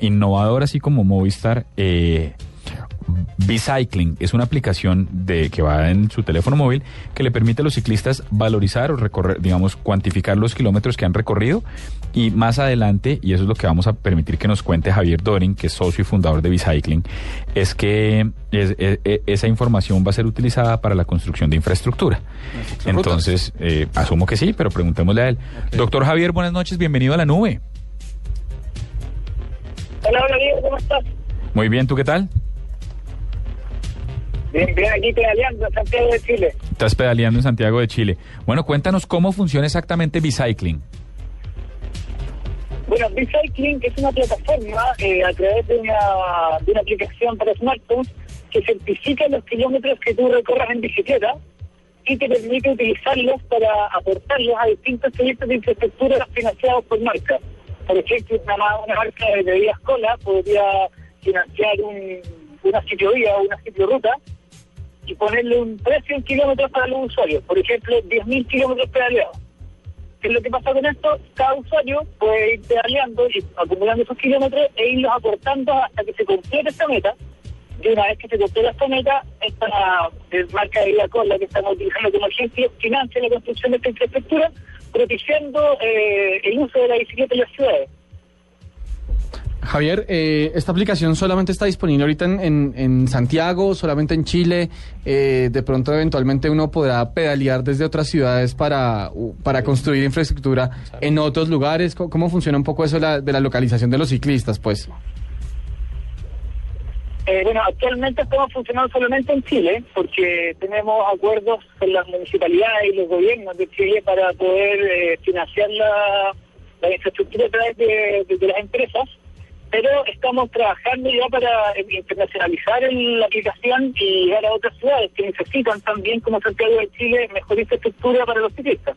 Innovador así como Movistar, eh, Bicycling es una aplicación de que va en su teléfono móvil que le permite a los ciclistas valorizar o recorrer, digamos, cuantificar los kilómetros que han recorrido y más adelante, y eso es lo que vamos a permitir que nos cuente Javier Dorin, que es socio y fundador de Bicycling, es que es- es- es- esa información va a ser utilizada para la construcción de infraestructura. Entonces, eh, asumo que sí, pero preguntémosle a él. Doctor Javier, buenas noches, bienvenido a la nube. Hola, hola Diego, ¿cómo estás? Muy bien, ¿tú qué tal? Bien, bien, aquí pedaleando en Santiago de Chile. Estás pedaleando en Santiago de Chile. Bueno, cuéntanos cómo funciona exactamente Bicycling. Bueno, Bicycling es una plataforma eh, a través de una, de una aplicación para smartphones que certifica los kilómetros que tú recorras en bicicleta y te permite utilizarlos para aportarlos a distintos proyectos de infraestructura financiados por marcas. Por ejemplo, una, ma- una marca de bebidas cola podría financiar un, una ciclovía o una ciclorruta y ponerle un precio en kilómetros para los usuarios. Por ejemplo, 10.000 kilómetros pedaleados. ¿Qué es lo que pasa con esto? Cada usuario puede ir pedaleando y acumulando esos kilómetros e irlos aportando hasta que se complete esta meta. Y una vez que se completa esta meta, esta marca de vida con la que estamos utilizando como ejemplo financia la construcción de esta infraestructura, propiciando eh, el uso de la bicicleta en las ciudades. Javier, eh, esta aplicación solamente está disponible ahorita en, en- Santiago, solamente en Chile. Eh, de pronto, eventualmente, uno podrá pedalear desde otras ciudades para, para construir infraestructura en otros lugares. ¿Cómo, funciona un poco eso la, de la localización de los ciclistas? Pues, Eh, bueno, actualmente estamos funcionando solamente en Chile porque tenemos acuerdos con las municipalidades y los gobiernos de Chile para poder eh, financiar la, infraestructura a través de, las empresas, pero estamos trabajando ya para internacionalizar la aplicación y llegar a otras ciudades que necesitan también, como Santiago de Chile, mejor infraestructura para los ciclistas.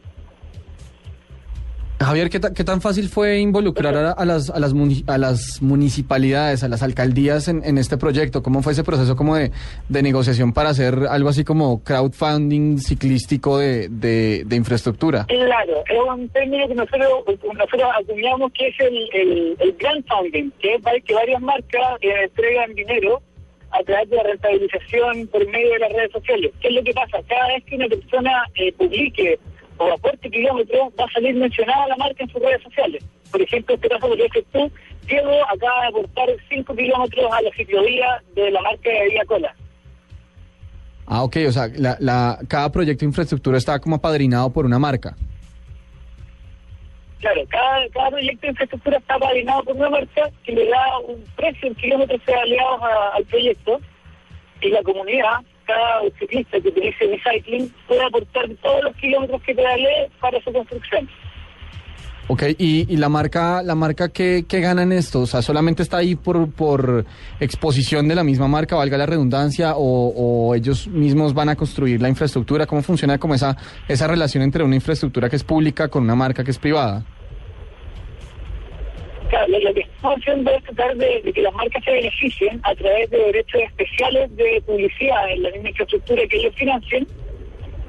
Javier, ¿qué, qué tan fácil fue involucrar a, a las, a, las municipalidades, a las alcaldías en, este proyecto? ¿Cómo fue ese proceso como de, negociación para hacer algo así como crowdfunding ciclístico de, infraestructura? Claro, es un término que nosotros, nosotros que es el, el, el crowdfunding, que es para que varias marcas eh, entregan dinero a través de la rentabilización por medio de las redes sociales. ¿Qué es lo que pasa? Cada vez que una persona eh, publique o aporte kilómetros, va a salir mencionada la marca en sus redes sociales. Por ejemplo, este caso que tú, Diego acaba de aportar 5 kilómetros a la ciclovía de la marca de Vía Cola. Ah, ok, o sea, la, la, cada proyecto de infraestructura está como apadrinado por una marca. Claro, cada, cada proyecto de infraestructura está padrinado por una marca que le da un precio en kilómetros pedaleados a- al proyecto y la comunidad, cada ciclista que utilice Bicycling puede aportar todos los kilómetros que para su construcción. Ok, y, la marca, la marca ¿qué, qué gana en esto? O sea, ¿solamente está ahí por, por exposición de la misma marca, valga la redundancia, o, o ellos mismos van a construir la infraestructura? ¿Cómo funciona como esa, esa relación entre una infraestructura que es pública con una marca que es privada? Claro, lo, que estamos haciendo es tratar de, que las marcas se beneficien a través de derechos especiales de publicidad en la misma infraestructura que ellos financien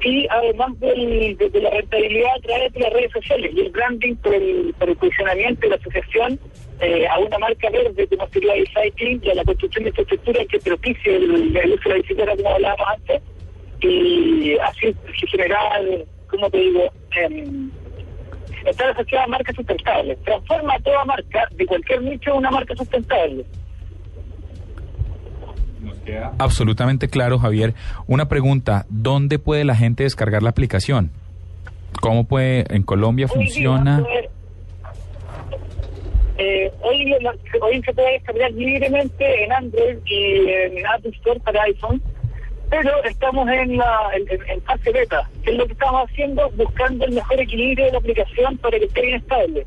y además del- de, la rentabilidad a través de las redes sociales y el branding por el, por el posicionamiento de la asociación eh, a una marca verde como sería el cycling y a la construcción de infraestructura que propicie el, uso de la bicicleta como hablábamos antes y así generar, como te digo, em, estar asociada a marcas sustentables. Transforma a toda marca de cualquier nicho en una marca sustentable. Absolutamente claro, Javier. Una pregunta, ¿dónde puede la gente descargar la aplicación? ¿Cómo puede, en Colombia Hoy día, funciona? pues, eh, hoy, hoy se puede descargar libremente en Android y en Apple Store para iPhone, pero estamos en la en, fase beta, que es lo que estamos haciendo, buscando el mejor equilibrio de la aplicación para que esté bien estable.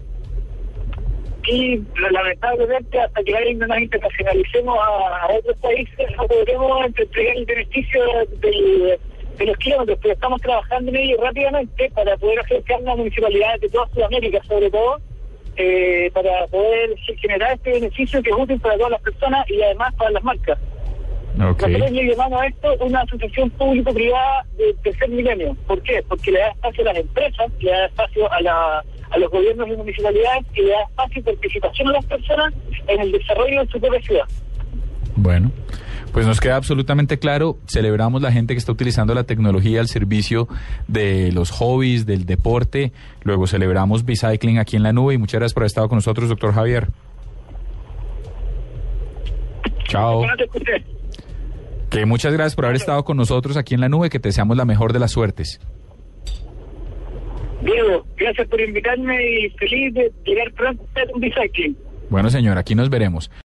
y lamentablemente hasta que ahí no nos internacionalicemos a, otros países no podremos entregar el beneficio del- de los kilómetros, pero estamos trabajando en ello rápidamente para poder acercarnos a municipalidades de toda Sudamérica sobre todo, eh, para poder generar este beneficio que es útil para todas las personas y además para las marcas. Ok. Nosotros le llamamos a esto una asociación público-privada de tercer milenio. ¿Por qué? Porque le da espacio a las empresas, le da espacio a, la, a los gobiernos y municipalidades y le da espacio y participación a las personas en el desarrollo de su propia ciudad. Bueno, pues nos queda absolutamente claro. Celebramos la gente que está utilizando la tecnología al servicio de los hobbies, del deporte. Luego celebramos Bicycling aquí en la nube y muchas gracias por haber estado con nosotros, doctor Javier. Chao. Que muchas gracias por haber estado con nosotros aquí en la nube, que te deseamos la mejor de las suertes. Diego, gracias por invitarme y feliz de llegar pronto a un bicycling. Bueno, señor, aquí nos veremos.